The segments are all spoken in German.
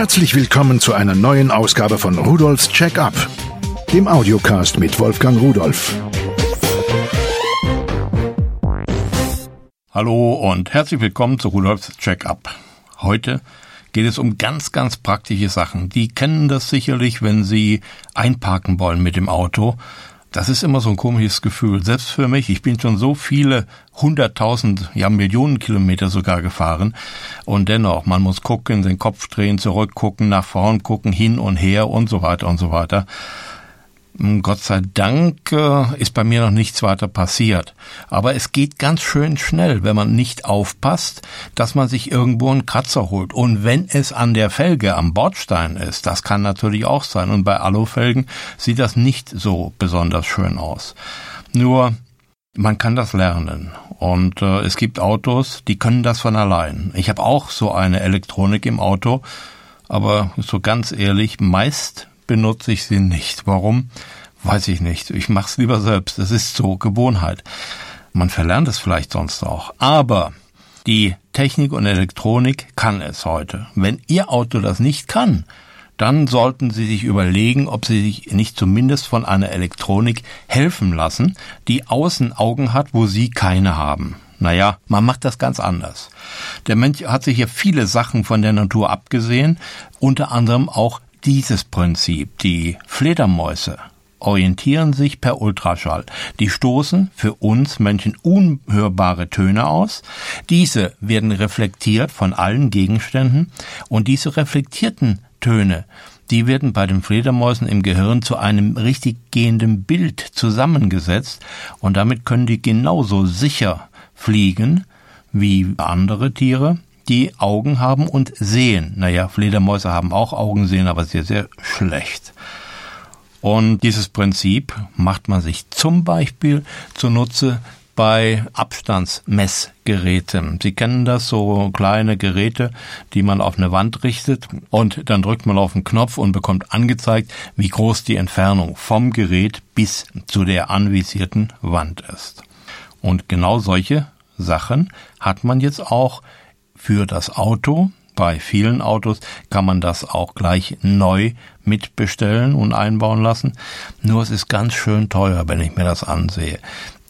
Herzlich willkommen zu einer neuen Ausgabe von Rudolfs Check-up, dem Audiocast mit Wolfgang Rudolf. Hallo und herzlich willkommen zu Rudolfs Check-up. Heute geht es um ganz, ganz praktische Sachen. Die kennen das sicherlich, wenn Sie einparken wollen mit dem Auto das ist immer so ein komisches Gefühl. Selbst für mich, ich bin schon so viele hunderttausend, ja Millionen Kilometer sogar gefahren. Und dennoch, man muss gucken, den Kopf drehen, zurückgucken, nach vorn gucken, hin und her und so weiter und so weiter. Hm, Gott sei Dank äh, ist bei mir noch nichts weiter passiert. Aber es geht ganz schön schnell, wenn man nicht aufpasst, dass man sich irgendwo einen Kratzer holt. Und wenn es an der Felge, am Bordstein ist, das kann natürlich auch sein. Und bei Alufelgen sieht das nicht so besonders schön aus. Nur, man kann das lernen. Und äh, es gibt Autos, die können das von allein. Ich habe auch so eine Elektronik im Auto. Aber so ganz ehrlich, meist benutze ich sie nicht. Warum? Weiß ich nicht. Ich mache es lieber selbst. Das ist so Gewohnheit. Man verlernt es vielleicht sonst auch. Aber die Technik und Elektronik kann es heute. Wenn Ihr Auto das nicht kann, dann sollten Sie sich überlegen, ob Sie sich nicht zumindest von einer Elektronik helfen lassen, die Außenaugen hat, wo Sie keine haben. Naja, man macht das ganz anders. Der Mensch hat sich ja viele Sachen von der Natur abgesehen, unter anderem auch dieses Prinzip. Die Fledermäuse orientieren sich per Ultraschall. Die stoßen für uns Menschen unhörbare Töne aus. Diese werden reflektiert von allen Gegenständen und diese reflektierten Töne, die werden bei den Fledermäusen im Gehirn zu einem richtig gehenden Bild zusammengesetzt und damit können die genauso sicher fliegen wie andere Tiere die Augen haben und sehen. Naja, Fledermäuse haben auch Augen, sehen aber sehr, sehr schlecht. Und dieses Prinzip macht man sich zum Beispiel zunutze bei Abstandsmessgeräten. Sie kennen das, so kleine Geräte, die man auf eine Wand richtet und dann drückt man auf den Knopf und bekommt angezeigt, wie groß die Entfernung vom Gerät bis zu der anvisierten Wand ist. Und genau solche Sachen hat man jetzt auch für das Auto. Bei vielen Autos kann man das auch gleich neu mitbestellen und einbauen lassen. Nur es ist ganz schön teuer, wenn ich mir das ansehe.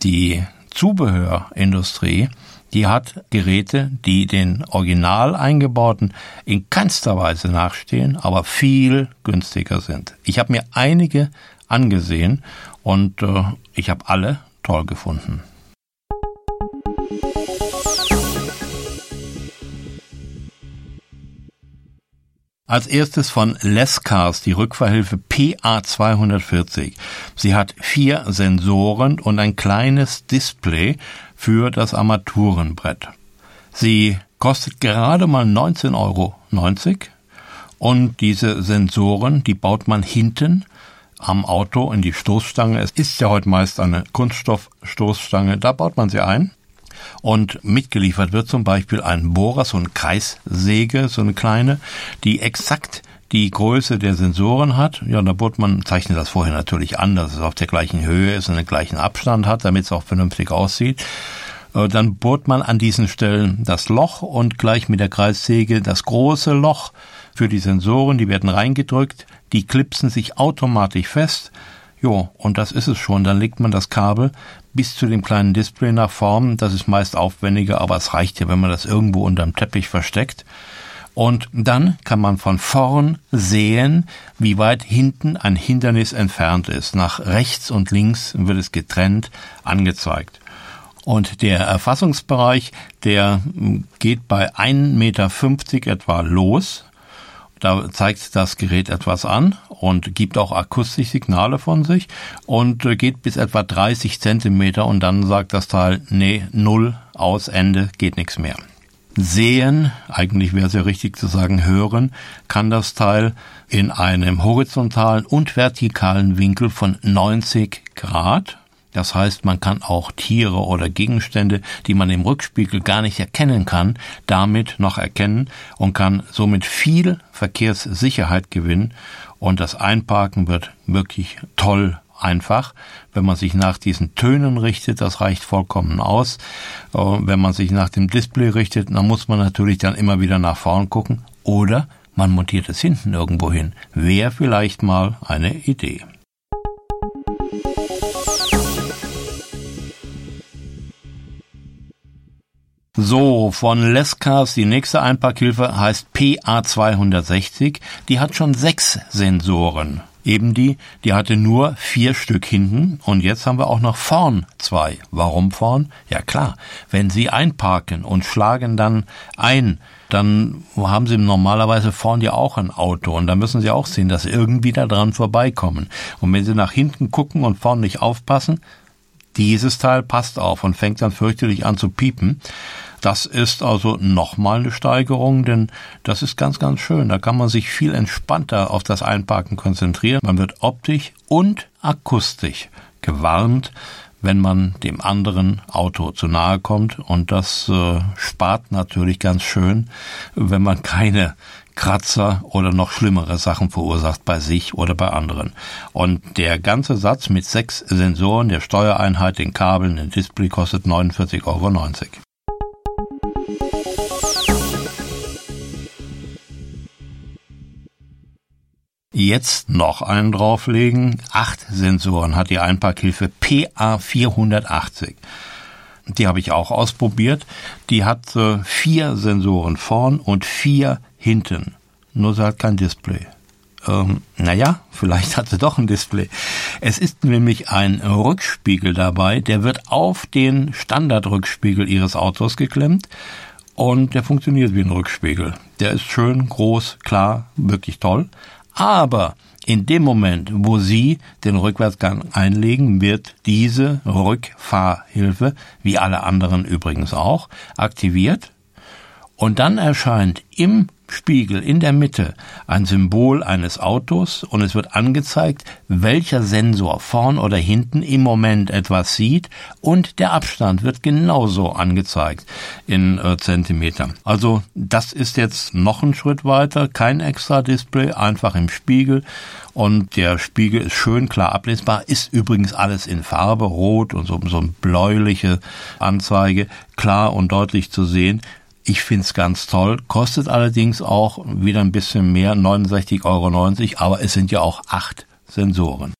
Die Zubehörindustrie, die hat Geräte, die den original eingebauten in keinster Weise nachstehen, aber viel günstiger sind. Ich habe mir einige angesehen und äh, ich habe alle toll gefunden. Als erstes von Lescars die Rückfahrhilfe PA240. Sie hat vier Sensoren und ein kleines Display für das Armaturenbrett. Sie kostet gerade mal 19,90 Euro. Und diese Sensoren, die baut man hinten am Auto in die Stoßstange. Es ist ja heute meist eine Kunststoffstoßstange. Da baut man sie ein. Und mitgeliefert wird zum Beispiel ein Bohrer, so eine Kreissäge, so eine kleine, die exakt die Größe der Sensoren hat. Ja, da bohrt man, zeichnet das vorher natürlich an, dass es auf der gleichen Höhe ist und den gleichen Abstand hat, damit es auch vernünftig aussieht. Äh, dann bohrt man an diesen Stellen das Loch und gleich mit der Kreissäge das große Loch für die Sensoren, die werden reingedrückt, die klipsen sich automatisch fest Jo, und das ist es schon. Dann legt man das Kabel bis zu dem kleinen Display nach vorn. Das ist meist aufwendiger, aber es reicht ja, wenn man das irgendwo unterm Teppich versteckt. Und dann kann man von vorn sehen, wie weit hinten ein Hindernis entfernt ist. Nach rechts und links wird es getrennt angezeigt. Und der Erfassungsbereich, der geht bei 1,50 Meter etwa los. Da zeigt das Gerät etwas an und gibt auch akustische Signale von sich und äh, geht bis etwa 30 Zentimeter und dann sagt das Teil, nee, null, aus, Ende, geht nichts mehr. Sehen, eigentlich wäre es ja richtig zu sagen hören, kann das Teil in einem horizontalen und vertikalen Winkel von 90 Grad das heißt, man kann auch Tiere oder Gegenstände, die man im Rückspiegel gar nicht erkennen kann, damit noch erkennen und kann somit viel Verkehrssicherheit gewinnen. Und das Einparken wird wirklich toll einfach. Wenn man sich nach diesen Tönen richtet, das reicht vollkommen aus. Äh, wenn man sich nach dem Display richtet, dann muss man natürlich dann immer wieder nach vorn gucken. Oder man montiert es hinten irgendwo hin. Wäre vielleicht mal eine Idee. So, von Lescars die nächste Einparkhilfe heißt PA260. Die hat schon sechs Sensoren. Eben die, die hatte nur vier Stück hinten und jetzt haben wir auch noch vorn zwei. Warum vorn? Ja klar, wenn Sie einparken und schlagen dann ein, dann haben Sie normalerweise vorn ja auch ein Auto und da müssen Sie auch sehen, dass Sie irgendwie da dran vorbeikommen. Und wenn Sie nach hinten gucken und vorn nicht aufpassen, dieses Teil passt auf und fängt dann fürchterlich an zu piepen. Das ist also nochmal eine Steigerung, denn das ist ganz, ganz schön. Da kann man sich viel entspannter auf das Einparken konzentrieren. Man wird optisch und akustisch gewarnt, wenn man dem anderen Auto zu nahe kommt. Und das äh, spart natürlich ganz schön, wenn man keine Kratzer oder noch schlimmere Sachen verursacht bei sich oder bei anderen. Und der ganze Satz mit sechs Sensoren, der Steuereinheit, den Kabeln, den Display kostet 49,90 Euro. Jetzt noch einen drauflegen. Acht Sensoren hat die Einparkhilfe PA480. Die habe ich auch ausprobiert. Die hat äh, vier Sensoren vorn und vier hinten. Nur sie hat kein Display. Ähm, naja, vielleicht hat sie doch ein Display. Es ist nämlich ein Rückspiegel dabei, der wird auf den Standardrückspiegel ihres Autos geklemmt und der funktioniert wie ein Rückspiegel. Der ist schön, groß, klar, wirklich toll. Aber in dem Moment, wo Sie den Rückwärtsgang einlegen, wird diese Rückfahrhilfe, wie alle anderen übrigens auch, aktiviert. Und dann erscheint im Spiegel in der Mitte ein Symbol eines Autos und es wird angezeigt, welcher Sensor vorn oder hinten im Moment etwas sieht und der Abstand wird genauso angezeigt in äh, Zentimetern. Also das ist jetzt noch ein Schritt weiter, kein extra Display, einfach im Spiegel und der Spiegel ist schön klar ablesbar, ist übrigens alles in Farbe, rot und so, so eine bläuliche Anzeige, klar und deutlich zu sehen. Ich find's ganz toll, kostet allerdings auch wieder ein bisschen mehr, 69,90 Euro, aber es sind ja auch acht Sensoren.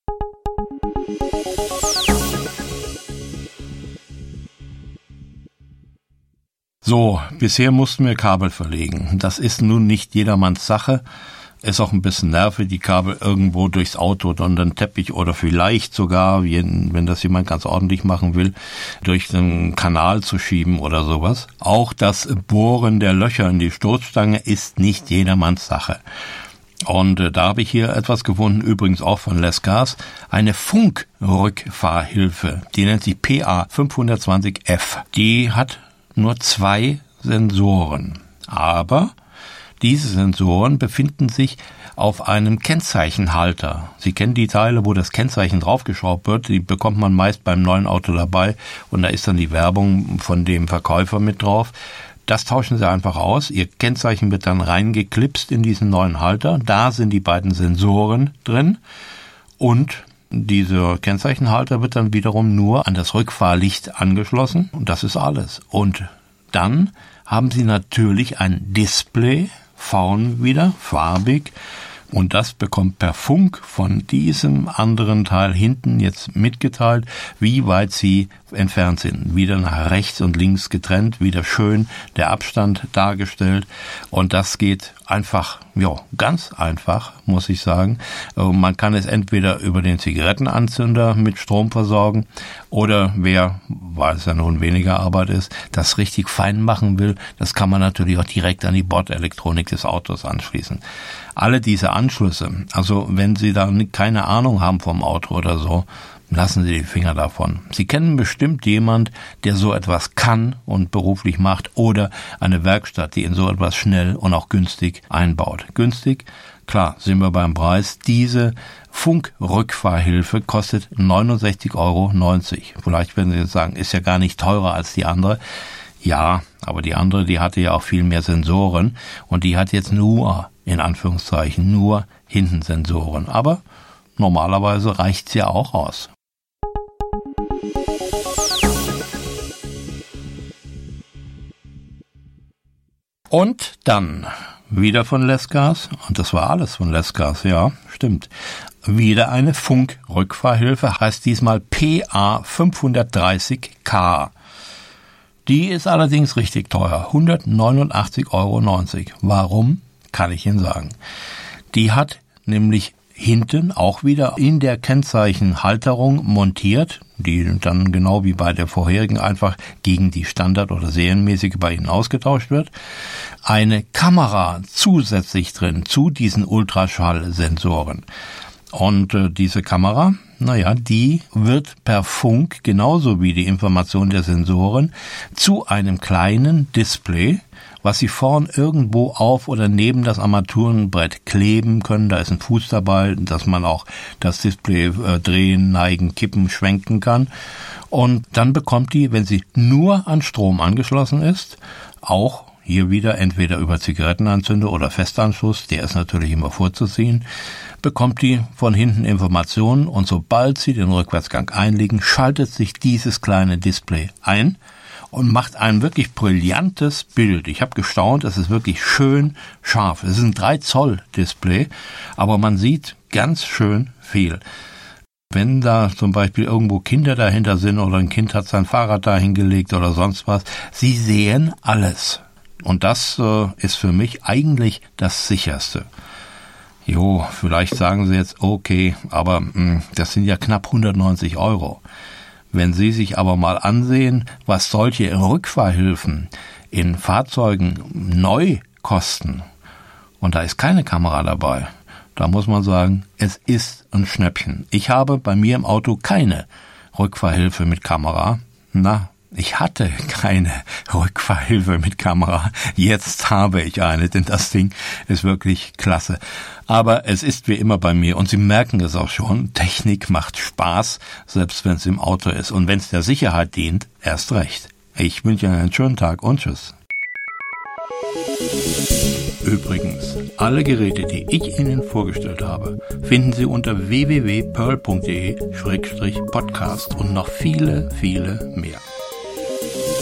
So, bisher mussten wir Kabel verlegen. Das ist nun nicht jedermanns Sache. Ist auch ein bisschen nervig, die Kabel irgendwo durchs Auto oder den Teppich oder vielleicht sogar, wenn das jemand ganz ordentlich machen will, durch den Kanal zu schieben oder sowas. Auch das Bohren der Löcher in die Stoßstange ist nicht jedermanns Sache. Und äh, da habe ich hier etwas gefunden, übrigens auch von Les Gas, eine Funkrückfahrhilfe. Die nennt sich PA 520F. Die hat nur zwei Sensoren. Aber diese Sensoren befinden sich auf einem Kennzeichenhalter. Sie kennen die Teile, wo das Kennzeichen draufgeschraubt wird. Die bekommt man meist beim neuen Auto dabei und da ist dann die Werbung von dem Verkäufer mit drauf. Das tauschen Sie einfach aus. Ihr Kennzeichen wird dann reingeklipst in diesen neuen Halter. Da sind die beiden Sensoren drin und dieser Kennzeichenhalter wird dann wiederum nur an das Rückfahrlicht angeschlossen und das ist alles. Und dann haben Sie natürlich ein Display vorn wieder, farbig. Und das bekommt per Funk von diesem anderen Teil hinten jetzt mitgeteilt, wie weit sie entfernt sind. Wieder nach rechts und links getrennt, wieder schön der Abstand dargestellt. Und das geht einfach, ja, ganz einfach, muss ich sagen. Äh, man kann es entweder über den Zigarettenanzünder mit Strom versorgen oder wer, weil es ja nun weniger Arbeit ist, das richtig fein machen will, das kann man natürlich auch direkt an die Bordelektronik des Autos anschließen. Alle diese Anschlüsse, also wenn Sie da keine Ahnung haben vom Auto oder so, Lassen Sie die Finger davon. Sie kennen bestimmt jemand, der so etwas kann und beruflich macht oder eine Werkstatt, die in so etwas schnell und auch günstig einbaut. Günstig? Klar, sind wir beim Preis. Diese Funkrückfahrhilfe kostet 69,90 Euro. Vielleicht werden Sie jetzt sagen, ist ja gar nicht teurer als die andere. Ja, aber die andere, die hatte ja auch viel mehr Sensoren und die hat jetzt nur, in Anführungszeichen, nur hinten Sensoren. Aber normalerweise reicht's ja auch aus. Und dann wieder von Lesgas, und das war alles von Lesgas, ja, stimmt. Wieder eine Funkrückfahrhilfe, heißt diesmal PA 530K. Die ist allerdings richtig teuer, 189,90 Euro. Warum? Kann ich Ihnen sagen. Die hat nämlich hinten auch wieder in der Kennzeichenhalterung montiert, die dann genau wie bei der vorherigen einfach gegen die Standard- oder serienmäßige bei Ihnen ausgetauscht wird, eine Kamera zusätzlich drin zu diesen Ultraschallsensoren. Und äh, diese Kamera, naja, die wird per Funk genauso wie die Information der Sensoren zu einem kleinen Display was Sie vorn irgendwo auf oder neben das Armaturenbrett kleben können. Da ist ein Fuß dabei, dass man auch das Display äh, drehen, neigen, kippen, schwenken kann. Und dann bekommt die, wenn sie nur an Strom angeschlossen ist, auch hier wieder entweder über Zigarettenanzünder oder Festanschluss, der ist natürlich immer vorzuziehen, bekommt die von hinten Informationen und sobald Sie den Rückwärtsgang einlegen, schaltet sich dieses kleine Display ein und macht ein wirklich brillantes Bild. Ich habe gestaunt, es ist wirklich schön scharf. Es ist ein 3 Zoll Display, aber man sieht ganz schön viel. Wenn da zum Beispiel irgendwo Kinder dahinter sind oder ein Kind hat sein Fahrrad dahin gelegt oder sonst was, sie sehen alles. Und das äh, ist für mich eigentlich das sicherste. Jo, vielleicht sagen Sie jetzt, okay, aber mh, hm, das sind ja knapp 190 Euro. Wenn Sie sich aber mal ansehen, was solche Rückfahrhilfen in Fahrzeugen neu kosten, und da ist keine Kamera dabei, da muss man sagen, es ist ein Schnäppchen. Ich habe bei mir im Auto keine Rückfahrhilfe mit Kamera. Na, ich hatte keine Rückfahrhilfe mit Kamera. Jetzt habe ich eine, denn das Ding ist wirklich klasse. Aber es ist wie immer bei mir und Sie merken es auch schon, Technik macht Spaß, selbst wenn es im Auto ist. Und wenn es der Sicherheit dient, erst recht. Ich wünsche Ihnen einen schönen Tag und tschüss. Übrigens, alle Geräte, die ich Ihnen vorgestellt habe, finden Sie unter www.pearl.de-podcast und noch viele, viele mehr.